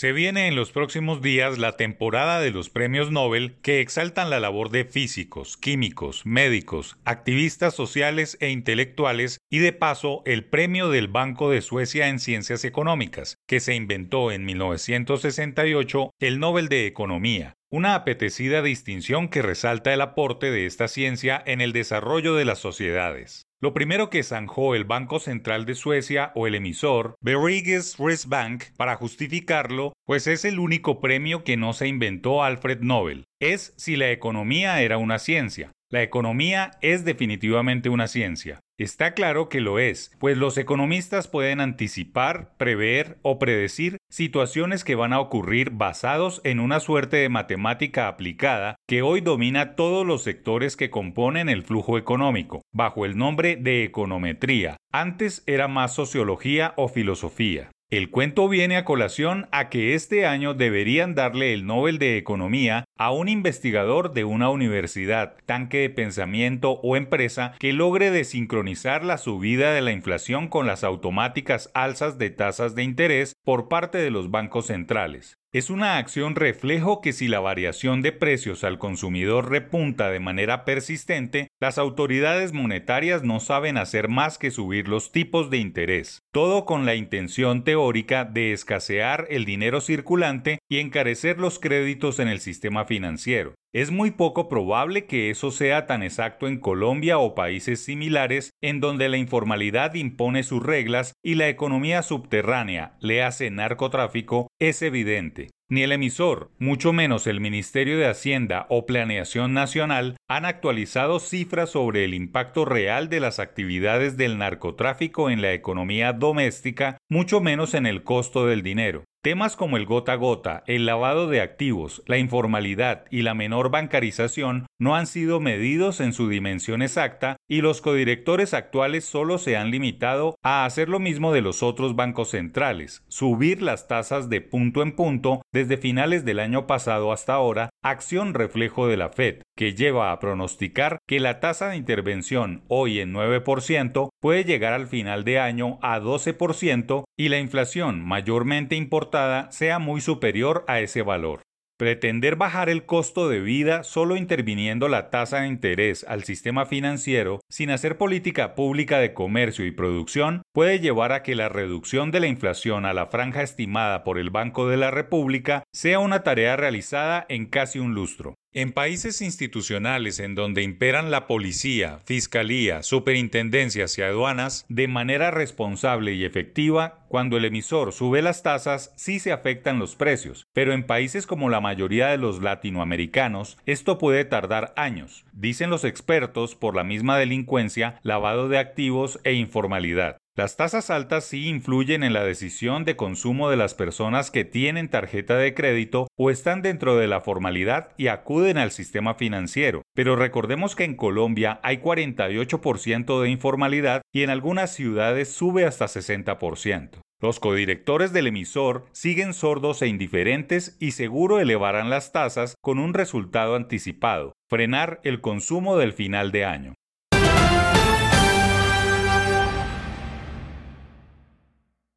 Se viene en los próximos días la temporada de los premios Nobel que exaltan la labor de físicos, químicos, médicos, activistas sociales e intelectuales y de paso el premio del Banco de Suecia en Ciencias Económicas, que se inventó en 1968 el Nobel de Economía, una apetecida distinción que resalta el aporte de esta ciencia en el desarrollo de las sociedades. Lo primero que zanjó el Banco Central de Suecia o el emisor, Sveriges Riksbank, para justificarlo, pues es el único premio que no se inventó Alfred Nobel. Es si la economía era una ciencia. La economía es definitivamente una ciencia. Está claro que lo es, pues los economistas pueden anticipar, prever o predecir situaciones que van a ocurrir basados en una suerte de matemática aplicada que hoy domina todos los sectores que componen el flujo económico, bajo el nombre de econometría. Antes era más sociología o filosofía. El cuento viene a colación a que este año deberían darle el Nobel de Economía a un investigador de una universidad, tanque de pensamiento o empresa que logre desincronizar la subida de la inflación con las automáticas alzas de tasas de interés por parte de los bancos centrales. Es una acción reflejo que si la variación de precios al consumidor repunta de manera persistente, las autoridades monetarias no saben hacer más que subir los tipos de interés, todo con la intención teórica de escasear el dinero circulante y encarecer los créditos en el sistema financiero. Es muy poco probable que eso sea tan exacto en Colombia o países similares en donde la informalidad impone sus reglas y la economía subterránea, le hace narcotráfico, es evidente. Ni el emisor, mucho menos el Ministerio de Hacienda o Planeación Nacional, han actualizado cifras sobre el impacto real de las actividades del narcotráfico en la economía doméstica, mucho menos en el costo del dinero. Temas como el gota a gota, el lavado de activos, la informalidad y la menor bancarización no han sido medidos en su dimensión exacta y los codirectores actuales solo se han limitado a hacer lo mismo de los otros bancos centrales, subir las tasas de punto en punto desde finales del año pasado hasta ahora, acción reflejo de la Fed, que lleva a pronosticar que la tasa de intervención hoy en 9% puede llegar al final de año a 12% y la inflación mayormente sea muy superior a ese valor. Pretender bajar el costo de vida solo interviniendo la tasa de interés al sistema financiero sin hacer política pública de comercio y producción puede llevar a que la reducción de la inflación a la franja estimada por el Banco de la República sea una tarea realizada en casi un lustro. En países institucionales en donde imperan la policía, fiscalía, superintendencias y aduanas, de manera responsable y efectiva, cuando el emisor sube las tasas sí se afectan los precios, pero en países como la mayoría de los latinoamericanos esto puede tardar años, dicen los expertos por la misma delincuencia, lavado de activos e informalidad. Las tasas altas sí influyen en la decisión de consumo de las personas que tienen tarjeta de crédito o están dentro de la formalidad y acuden al sistema financiero. Pero recordemos que en Colombia hay 48% de informalidad y en algunas ciudades sube hasta 60%. Los codirectores del emisor siguen sordos e indiferentes y seguro elevarán las tasas con un resultado anticipado, frenar el consumo del final de año.